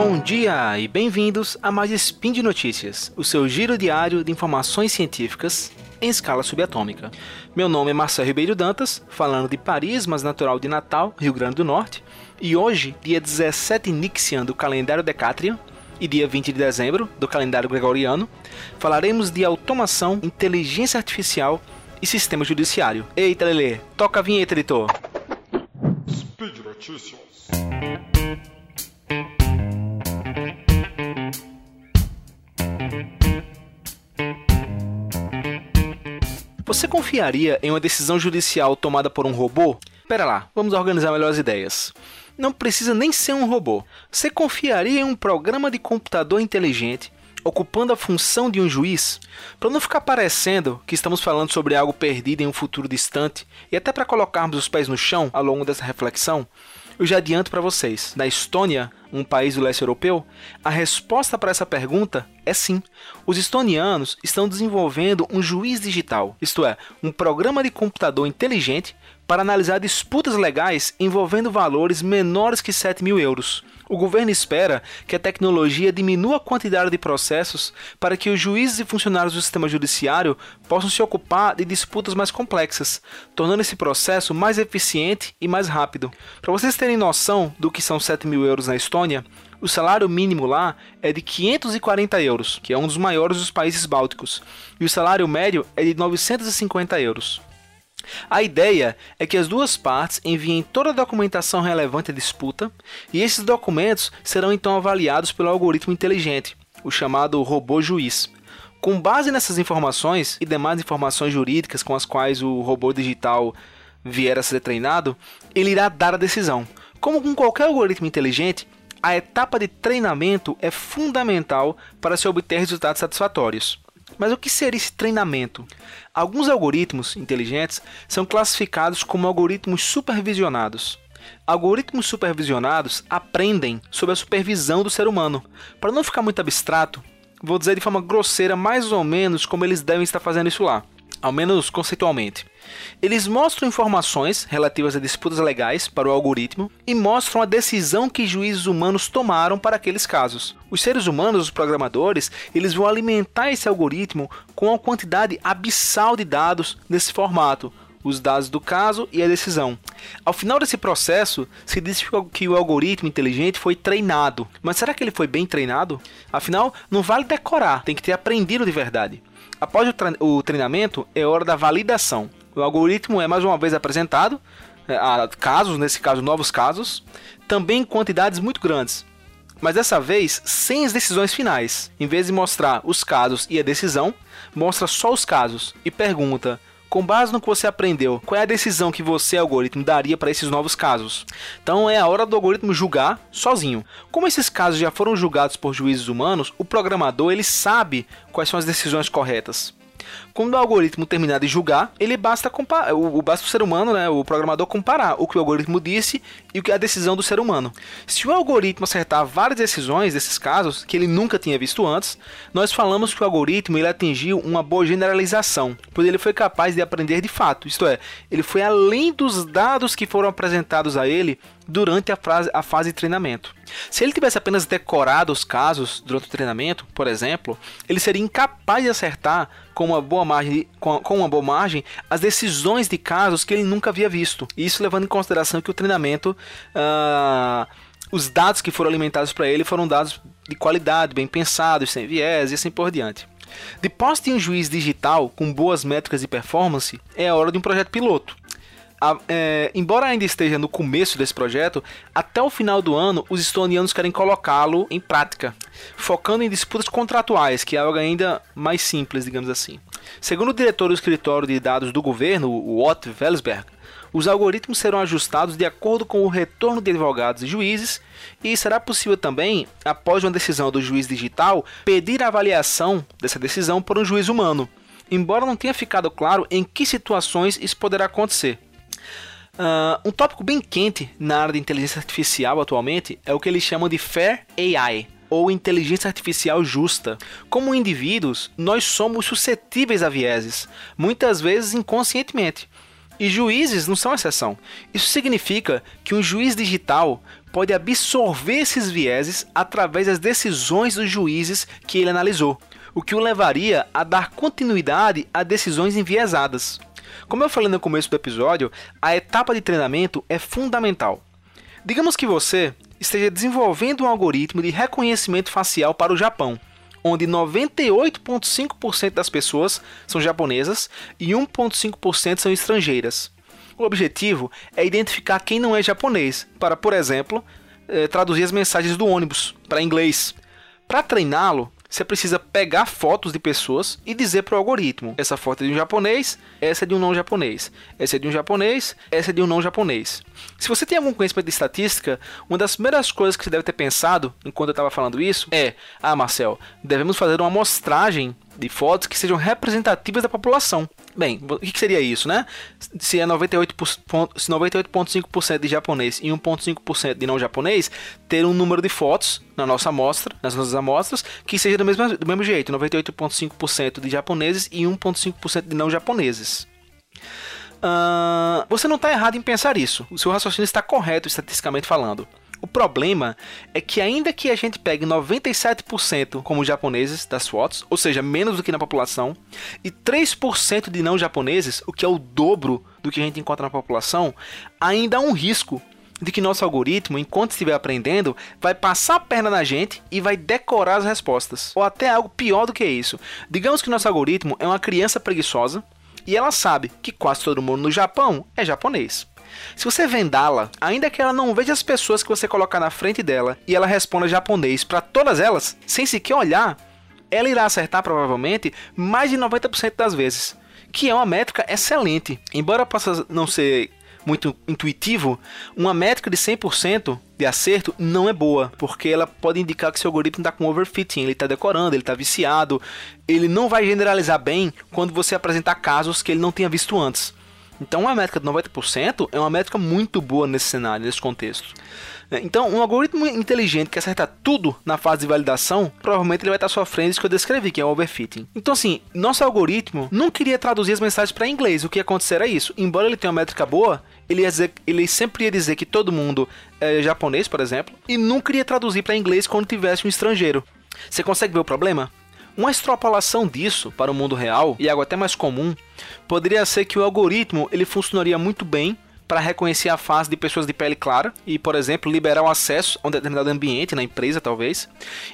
Bom dia e bem-vindos a mais Spin de Notícias, o seu giro diário de informações científicas em escala subatômica. Meu nome é Marcelo Ribeiro Dantas, falando de Paris, mas natural de Natal, Rio Grande do Norte, e hoje, dia 17 Nixian do calendário Decatrian, e dia 20 de dezembro do calendário gregoriano, falaremos de automação, inteligência artificial e sistema judiciário. Eita, Lele, toca a vinheta, editor. Speed Notícias. Você confiaria em uma decisão judicial tomada por um robô? Pera lá, vamos organizar melhor as ideias. Não precisa nem ser um robô. Você confiaria em um programa de computador inteligente ocupando a função de um juiz? Para não ficar parecendo que estamos falando sobre algo perdido em um futuro distante e até para colocarmos os pés no chão ao longo dessa reflexão, eu já adianto para vocês: na Estônia, um país do leste europeu, a resposta para essa pergunta é sim. Os estonianos estão desenvolvendo um juiz digital, isto é, um programa de computador inteligente para analisar disputas legais envolvendo valores menores que 7 mil euros. O governo espera que a tecnologia diminua a quantidade de processos para que os juízes e funcionários do sistema judiciário possam se ocupar de disputas mais complexas, tornando esse processo mais eficiente e mais rápido. Para vocês terem noção do que são 7 mil euros na Estônia, o salário mínimo lá é de 540 euros, que é um dos maiores dos países bálticos, e o salário médio é de 950 euros. A ideia é que as duas partes enviem toda a documentação relevante à disputa e esses documentos serão então avaliados pelo algoritmo inteligente, o chamado robô juiz. Com base nessas informações e demais informações jurídicas com as quais o robô digital vier a ser treinado, ele irá dar a decisão. Como com qualquer algoritmo inteligente, a etapa de treinamento é fundamental para se obter resultados satisfatórios. Mas o que seria esse treinamento? Alguns algoritmos inteligentes são classificados como algoritmos supervisionados. Algoritmos supervisionados aprendem sob a supervisão do ser humano. Para não ficar muito abstrato, vou dizer de forma grosseira mais ou menos como eles devem estar fazendo isso lá ao menos conceitualmente. Eles mostram informações relativas a disputas legais para o algoritmo e mostram a decisão que juízes humanos tomaram para aqueles casos. Os seres humanos, os programadores, eles vão alimentar esse algoritmo com uma quantidade abissal de dados nesse formato, os dados do caso e a decisão. Ao final desse processo, se diz que o algoritmo inteligente foi treinado. Mas será que ele foi bem treinado? Afinal, não vale decorar, tem que ter aprendido de verdade. Após o, treinamento, é hora da validação. O algoritmo é mais uma vez apresentado é, casos, nesse caso novos casos, também em quantidades muito grandes. Mas dessa vez sem as decisões finais. Em vez de mostrar os casos e a decisão, mostra só os casos e pergunta com base no que você aprendeu, qual é a decisão que você, algoritmo, daria para esses novos casos? Então é a hora do algoritmo julgar sozinho. Como esses casos já foram julgados por juízes humanos, o programador ele sabe quais são as decisões corretas. Quando o algoritmo terminar de julgar, ele basta comparar, o, o basta o ser humano, né, o programador comparar o que o algoritmo disse e o que a decisão do ser humano. Se o algoritmo acertar várias decisões desses casos que ele nunca tinha visto antes, nós falamos que o algoritmo ele atingiu uma boa generalização, pois ele foi capaz de aprender de fato. Isto é, ele foi além dos dados que foram apresentados a ele durante a, fase, a fase de treinamento. Se ele tivesse apenas decorado os casos durante o treinamento, por exemplo, ele seria incapaz de acertar com uma boa margem, com, uma boa margem as decisões de casos que ele nunca havia visto. Isso levando em consideração que o treinamento, uh, os dados que foram alimentados para ele foram dados de qualidade, bem pensados, sem viés e assim por diante. De posse de um juiz digital com boas métricas de performance, é a hora de um projeto piloto. A, é, embora ainda esteja no começo desse projeto, até o final do ano os estonianos querem colocá-lo em prática, focando em disputas contratuais, que é algo ainda mais simples, digamos assim. Segundo o diretor do escritório de dados do governo, o Ott Velsberg, os algoritmos serão ajustados de acordo com o retorno de advogados e juízes, e será possível também, após uma decisão do juiz digital, pedir a avaliação dessa decisão por um juiz humano, embora não tenha ficado claro em que situações isso poderá acontecer. Uh, um tópico bem quente na área de inteligência artificial atualmente é o que eles chamam de Fair AI, ou inteligência artificial justa. Como indivíduos, nós somos suscetíveis a vieses, muitas vezes inconscientemente. E juízes não são exceção. Isso significa que um juiz digital pode absorver esses vieses através das decisões dos juízes que ele analisou, o que o levaria a dar continuidade a decisões enviesadas. Como eu falei no começo do episódio, a etapa de treinamento é fundamental. Digamos que você esteja desenvolvendo um algoritmo de reconhecimento facial para o Japão, onde 98,5% das pessoas são japonesas e 1,5% são estrangeiras. O objetivo é identificar quem não é japonês, para, por exemplo, eh, traduzir as mensagens do ônibus para inglês. Para treiná-lo, você precisa pegar fotos de pessoas e dizer para o algoritmo: essa foto é de um japonês, essa é de um não japonês, essa é de um japonês, essa é de um não japonês. Se você tem algum conhecimento de estatística, uma das primeiras coisas que você deve ter pensado enquanto eu estava falando isso é: ah, Marcel, devemos fazer uma amostragem de fotos que sejam representativas da população. Bem, o que seria isso, né? Se é 98,5% 98 de japonês e 1,5% de não japonês, ter um número de fotos na nossa amostra, nas nossas amostras, que seja do mesmo, do mesmo jeito, 98,5% de japoneses e 1,5% de não japoneses. Uh, você não está errado em pensar isso. O seu raciocínio está correto estatisticamente falando. O problema é que ainda que a gente pegue 97% como japoneses das fotos, ou seja, menos do que na população, e 3% de não japoneses, o que é o dobro do que a gente encontra na população, ainda há um risco de que nosso algoritmo, enquanto estiver aprendendo, vai passar a perna na gente e vai decorar as respostas. Ou até algo pior do que isso. Digamos que nosso algoritmo é uma criança preguiçosa e ela sabe que quase todo mundo no Japão é japonês. Se você vendá-la, ainda que ela não veja as pessoas que você colocar na frente dela e ela responda japonês para todas elas, sem sequer olhar, ela irá acertar provavelmente mais de 90% das vezes, que é uma métrica excelente. Embora possa não ser muito intuitivo, uma métrica de 100% de acerto não é boa, porque ela pode indicar que seu algoritmo está com overfitting, ele está decorando, ele está viciado, ele não vai generalizar bem quando você apresentar casos que ele não tenha visto antes. Então, uma métrica de 90% é uma métrica muito boa nesse cenário, nesse contexto. É, então, um algoritmo inteligente que acerta tudo na fase de validação, provavelmente ele vai estar sofrendo isso que eu descrevi, que é o overfitting. Então, assim, nosso algoritmo não queria traduzir as mensagens para inglês. O que ia acontecer era isso. Embora ele tenha uma métrica boa, ele, ia dizer, ele sempre ia dizer que todo mundo é japonês, por exemplo, e não queria traduzir para inglês quando tivesse um estrangeiro. Você consegue ver o problema? Uma extrapolação disso para o mundo real, e algo até mais comum, poderia ser que o algoritmo ele funcionaria muito bem para reconhecer a face de pessoas de pele clara e, por exemplo, liberar o acesso a um determinado ambiente na empresa, talvez,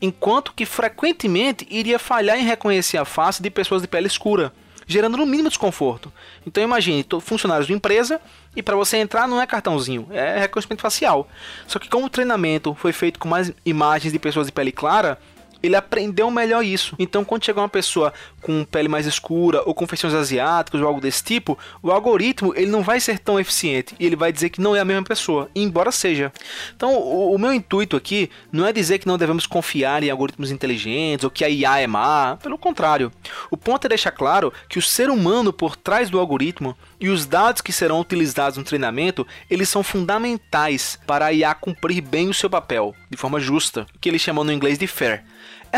enquanto que frequentemente iria falhar em reconhecer a face de pessoas de pele escura, gerando no mínimo desconforto. Então imagine, funcionários de empresa e para você entrar não é cartãozinho, é reconhecimento facial. Só que como o treinamento foi feito com mais imagens de pessoas de pele clara, ele aprendeu melhor isso. Então, quando chegar uma pessoa com pele mais escura ou com feições asiáticas ou algo desse tipo, o algoritmo ele não vai ser tão eficiente e ele vai dizer que não é a mesma pessoa, embora seja. Então, o, o meu intuito aqui não é dizer que não devemos confiar em algoritmos inteligentes ou que a IA é má, pelo contrário. O ponto é deixar claro que o ser humano por trás do algoritmo e os dados que serão utilizados no treinamento, eles são fundamentais para a IA cumprir bem o seu papel, de forma justa, que eles chamam no inglês de fair.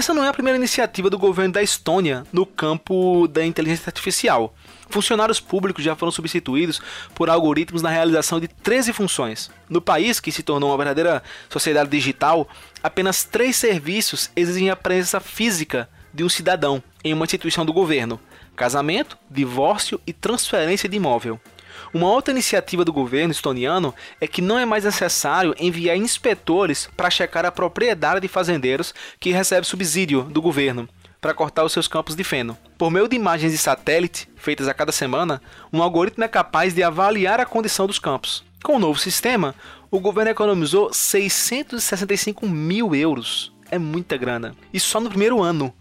Essa não é a primeira iniciativa do governo da Estônia no campo da inteligência artificial. Funcionários públicos já foram substituídos por algoritmos na realização de 13 funções. No país, que se tornou uma verdadeira sociedade digital, apenas três serviços exigem a presença física de um cidadão em uma instituição do governo: casamento, divórcio e transferência de imóvel. Uma outra iniciativa do governo estoniano é que não é mais necessário enviar inspetores para checar a propriedade de fazendeiros que recebem subsídio do governo para cortar os seus campos de feno. Por meio de imagens de satélite feitas a cada semana, um algoritmo é capaz de avaliar a condição dos campos. Com o novo sistema, o governo economizou 665 mil euros. É muita grana. E só no primeiro ano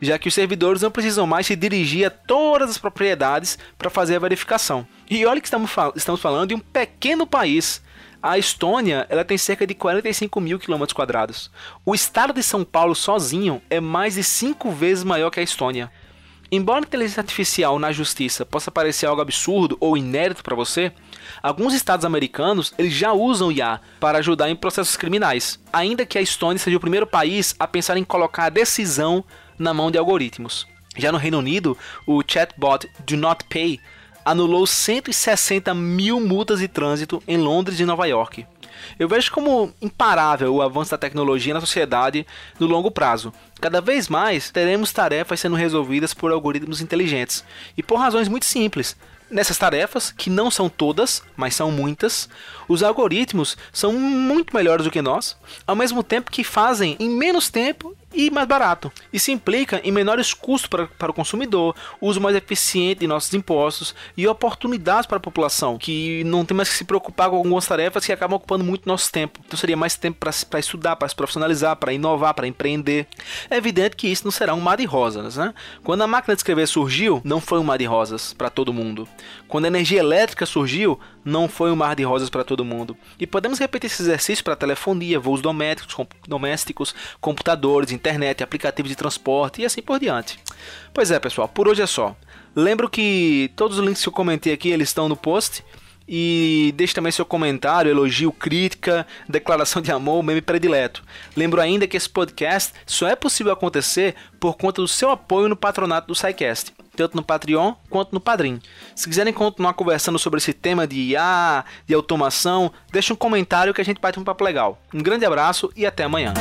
já que os servidores não precisam mais se dirigir a todas as propriedades para fazer a verificação. E olha que estamos, fal estamos falando de um pequeno país. A Estônia ela tem cerca de 45 mil quilômetros quadrados. O estado de São Paulo sozinho é mais de 5 vezes maior que a Estônia. Embora a inteligência artificial na justiça possa parecer algo absurdo ou inédito para você, alguns estados americanos eles já usam IA para ajudar em processos criminais, ainda que a Estônia seja o primeiro país a pensar em colocar a decisão na mão de algoritmos. Já no Reino Unido, o chatbot Do Not Pay anulou 160 mil multas de trânsito em Londres e Nova York. Eu vejo como imparável o avanço da tecnologia na sociedade no longo prazo. Cada vez mais teremos tarefas sendo resolvidas por algoritmos inteligentes e por razões muito simples. Nessas tarefas, que não são todas, mas são muitas, os algoritmos são muito melhores do que nós, ao mesmo tempo que fazem em menos tempo e mais barato. Isso implica em menores custos para, para o consumidor, uso mais eficiente de nossos impostos e oportunidades para a população, que não tem mais que se preocupar com algumas tarefas que acabam ocupando muito nosso tempo. Então seria mais tempo para estudar, para se profissionalizar, para inovar, para empreender. É evidente que isso não será um mar de rosas. Né? Quando a máquina de escrever surgiu, não foi um mar de rosas para todo mundo. Quando a energia elétrica surgiu, não foi um mar de rosas para todo mundo. E podemos repetir esse exercício para telefonia, voos domésticos, domésticos, computadores, internet, aplicativos de transporte e assim por diante. Pois é, pessoal, por hoje é só. Lembro que todos os links que eu comentei aqui eles estão no post. E deixe também seu comentário, elogio, crítica, declaração de amor, meme predileto. Lembro ainda que esse podcast só é possível acontecer por conta do seu apoio no patronato do SciCast tanto no Patreon quanto no Padrim. Se quiserem continuar conversando sobre esse tema de IA, de automação, deixe um comentário que a gente bate um papo legal. Um grande abraço e até amanhã.